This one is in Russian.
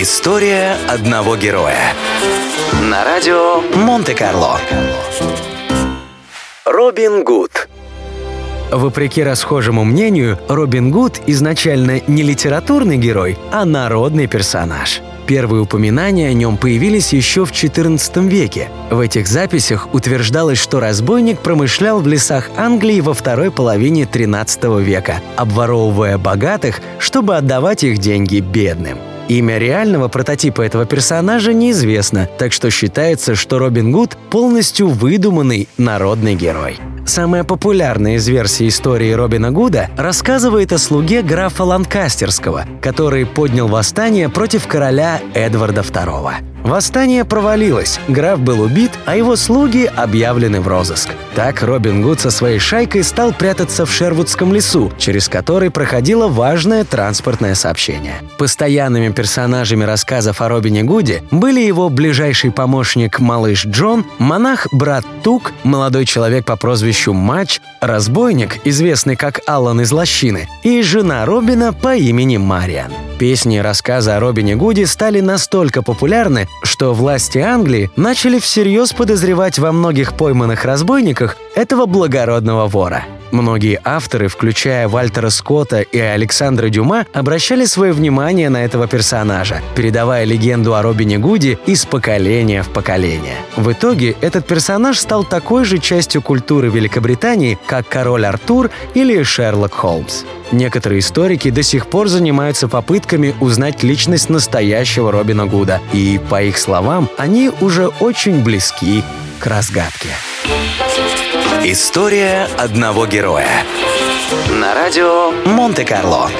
История одного героя. На радио Монте-Карло. Робин Гуд. Вопреки расхожему мнению, Робин Гуд изначально не литературный герой, а народный персонаж. Первые упоминания о нем появились еще в XIV веке. В этих записях утверждалось, что разбойник промышлял в лесах Англии во второй половине XIII века, обворовывая богатых, чтобы отдавать их деньги бедным. Имя реального прототипа этого персонажа неизвестно, так что считается, что Робин Гуд полностью выдуманный народный герой. Самая популярная из версий истории Робина Гуда рассказывает о слуге графа Ланкастерского, который поднял восстание против короля Эдварда II. Восстание провалилось, граф был убит, а его слуги объявлены в розыск. Так Робин Гуд со своей шайкой стал прятаться в Шервудском лесу, через который проходило важное транспортное сообщение. Постоянными персонажами рассказов о Робине Гуде были его ближайший помощник малыш Джон, монах брат Тук, молодой человек по прозвищу Матч, разбойник, известный как Аллан из Лощины, и жена Робина по имени Мариан. Песни и рассказы о Робине Гуде стали настолько популярны, что власти Англии начали всерьез подозревать во многих пойманных разбойниках этого благородного вора. Многие авторы, включая Вальтера Скотта и Александра Дюма, обращали свое внимание на этого персонажа, передавая легенду о Робине Гуди из поколения в поколение. В итоге этот персонаж стал такой же частью культуры Великобритании, как король Артур или Шерлок Холмс. Некоторые историки до сих пор занимаются попытками узнать личность настоящего Робина Гуда, и, по их словам, они уже очень близки к разгадке. История одного героя. На радио Монте-Карло.